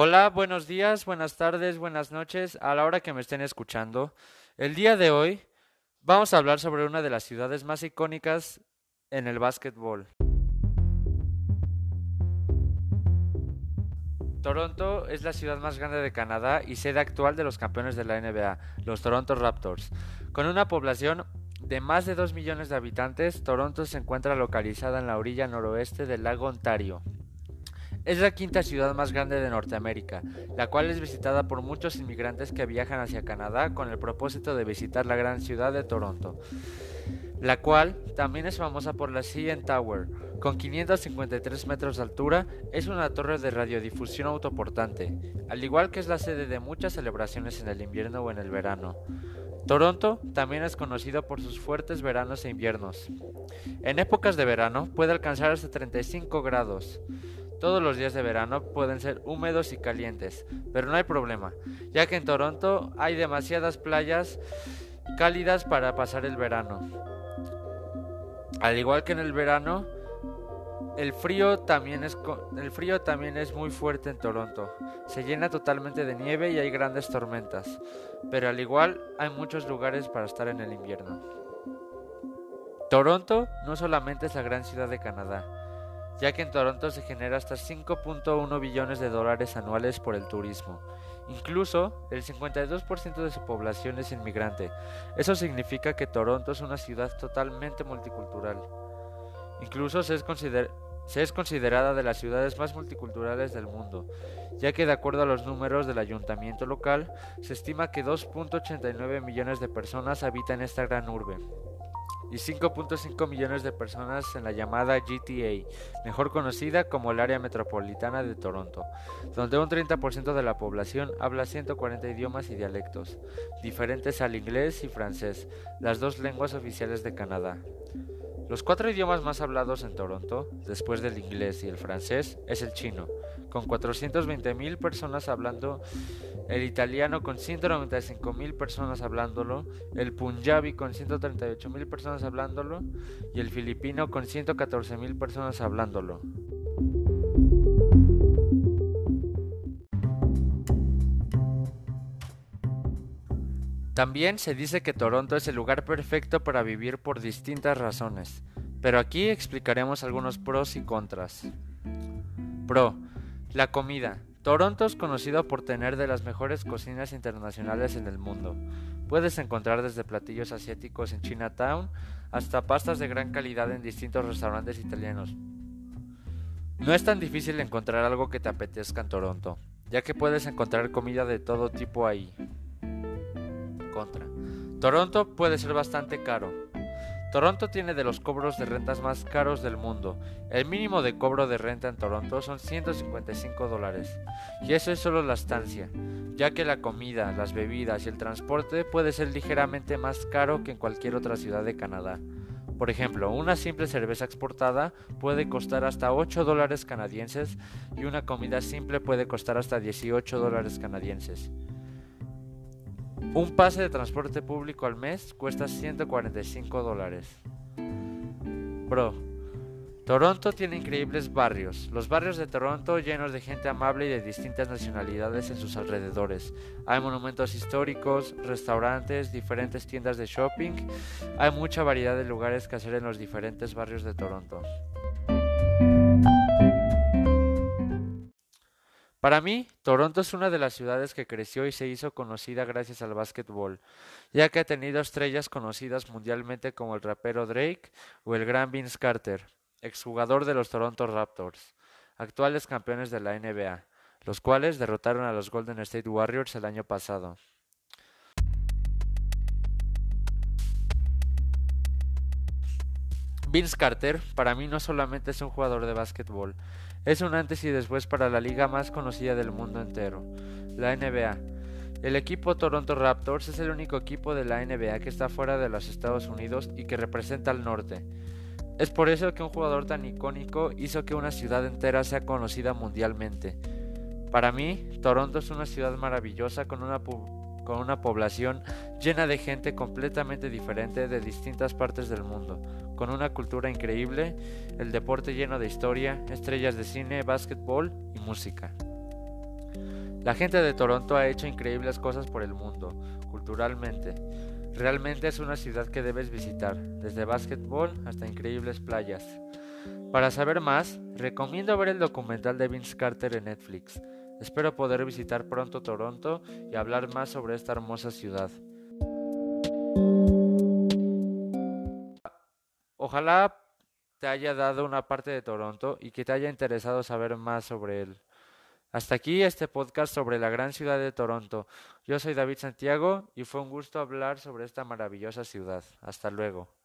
Hola, buenos días, buenas tardes, buenas noches, a la hora que me estén escuchando. El día de hoy vamos a hablar sobre una de las ciudades más icónicas en el básquetbol. Toronto es la ciudad más grande de Canadá y sede actual de los campeones de la NBA, los Toronto Raptors. Con una población de más de 2 millones de habitantes, Toronto se encuentra localizada en la orilla noroeste del lago Ontario. Es la quinta ciudad más grande de Norteamérica, la cual es visitada por muchos inmigrantes que viajan hacia Canadá con el propósito de visitar la gran ciudad de Toronto, la cual también es famosa por la CN Tower. Con 553 metros de altura, es una torre de radiodifusión autoportante, al igual que es la sede de muchas celebraciones en el invierno o en el verano. Toronto también es conocido por sus fuertes veranos e inviernos. En épocas de verano puede alcanzar hasta 35 grados. Todos los días de verano pueden ser húmedos y calientes, pero no hay problema, ya que en Toronto hay demasiadas playas cálidas para pasar el verano. Al igual que en el verano, el frío, también es, el frío también es muy fuerte en Toronto. Se llena totalmente de nieve y hay grandes tormentas, pero al igual hay muchos lugares para estar en el invierno. Toronto no solamente es la gran ciudad de Canadá, ya que en Toronto se genera hasta 5.1 billones de dólares anuales por el turismo. Incluso el 52% de su población es inmigrante. Eso significa que Toronto es una ciudad totalmente multicultural. Incluso se es, se es considerada de las ciudades más multiculturales del mundo, ya que de acuerdo a los números del ayuntamiento local, se estima que 2.89 millones de personas habitan esta gran urbe y 5.5 millones de personas en la llamada GTA, mejor conocida como el área metropolitana de Toronto, donde un 30% de la población habla 140 idiomas y dialectos, diferentes al inglés y francés, las dos lenguas oficiales de Canadá. Los cuatro idiomas más hablados en Toronto, después del inglés y el francés, es el chino, con 420.000 personas hablando, el italiano con 195.000 personas hablándolo, el punjabi con 138.000 personas hablándolo y el filipino con 114.000 personas hablándolo. También se dice que Toronto es el lugar perfecto para vivir por distintas razones, pero aquí explicaremos algunos pros y contras. Pro. La comida. Toronto es conocido por tener de las mejores cocinas internacionales en el mundo. Puedes encontrar desde platillos asiáticos en Chinatown hasta pastas de gran calidad en distintos restaurantes italianos. No es tan difícil encontrar algo que te apetezca en Toronto, ya que puedes encontrar comida de todo tipo ahí. Toronto puede ser bastante caro. Toronto tiene de los cobros de rentas más caros del mundo. El mínimo de cobro de renta en Toronto son 155 dólares. Y eso es solo la estancia, ya que la comida, las bebidas y el transporte puede ser ligeramente más caro que en cualquier otra ciudad de Canadá. Por ejemplo, una simple cerveza exportada puede costar hasta 8 dólares canadienses y una comida simple puede costar hasta 18 dólares canadienses. Un pase de transporte público al mes cuesta 145 dólares. Bro, Toronto tiene increíbles barrios. Los barrios de Toronto llenos de gente amable y de distintas nacionalidades en sus alrededores. Hay monumentos históricos, restaurantes, diferentes tiendas de shopping. Hay mucha variedad de lugares que hacer en los diferentes barrios de Toronto. Para mí, Toronto es una de las ciudades que creció y se hizo conocida gracias al básquetbol, ya que ha tenido estrellas conocidas mundialmente como el rapero Drake o el gran Vince Carter, exjugador de los Toronto Raptors, actuales campeones de la NBA, los cuales derrotaron a los Golden State Warriors el año pasado. Vince Carter para mí no solamente es un jugador de básquetbol, es un antes y después para la liga más conocida del mundo entero, la NBA. El equipo Toronto Raptors es el único equipo de la NBA que está fuera de los Estados Unidos y que representa al norte. Es por eso que un jugador tan icónico hizo que una ciudad entera sea conocida mundialmente. Para mí, Toronto es una ciudad maravillosa con una, con una población llena de gente completamente diferente de distintas partes del mundo, con una cultura increíble, el deporte lleno de historia, estrellas de cine, básquetbol y música. La gente de Toronto ha hecho increíbles cosas por el mundo, culturalmente. Realmente es una ciudad que debes visitar, desde básquetbol hasta increíbles playas. Para saber más, recomiendo ver el documental de Vince Carter en Netflix. Espero poder visitar pronto Toronto y hablar más sobre esta hermosa ciudad. Ojalá te haya dado una parte de Toronto y que te haya interesado saber más sobre él. Hasta aquí este podcast sobre la gran ciudad de Toronto. Yo soy David Santiago y fue un gusto hablar sobre esta maravillosa ciudad. Hasta luego.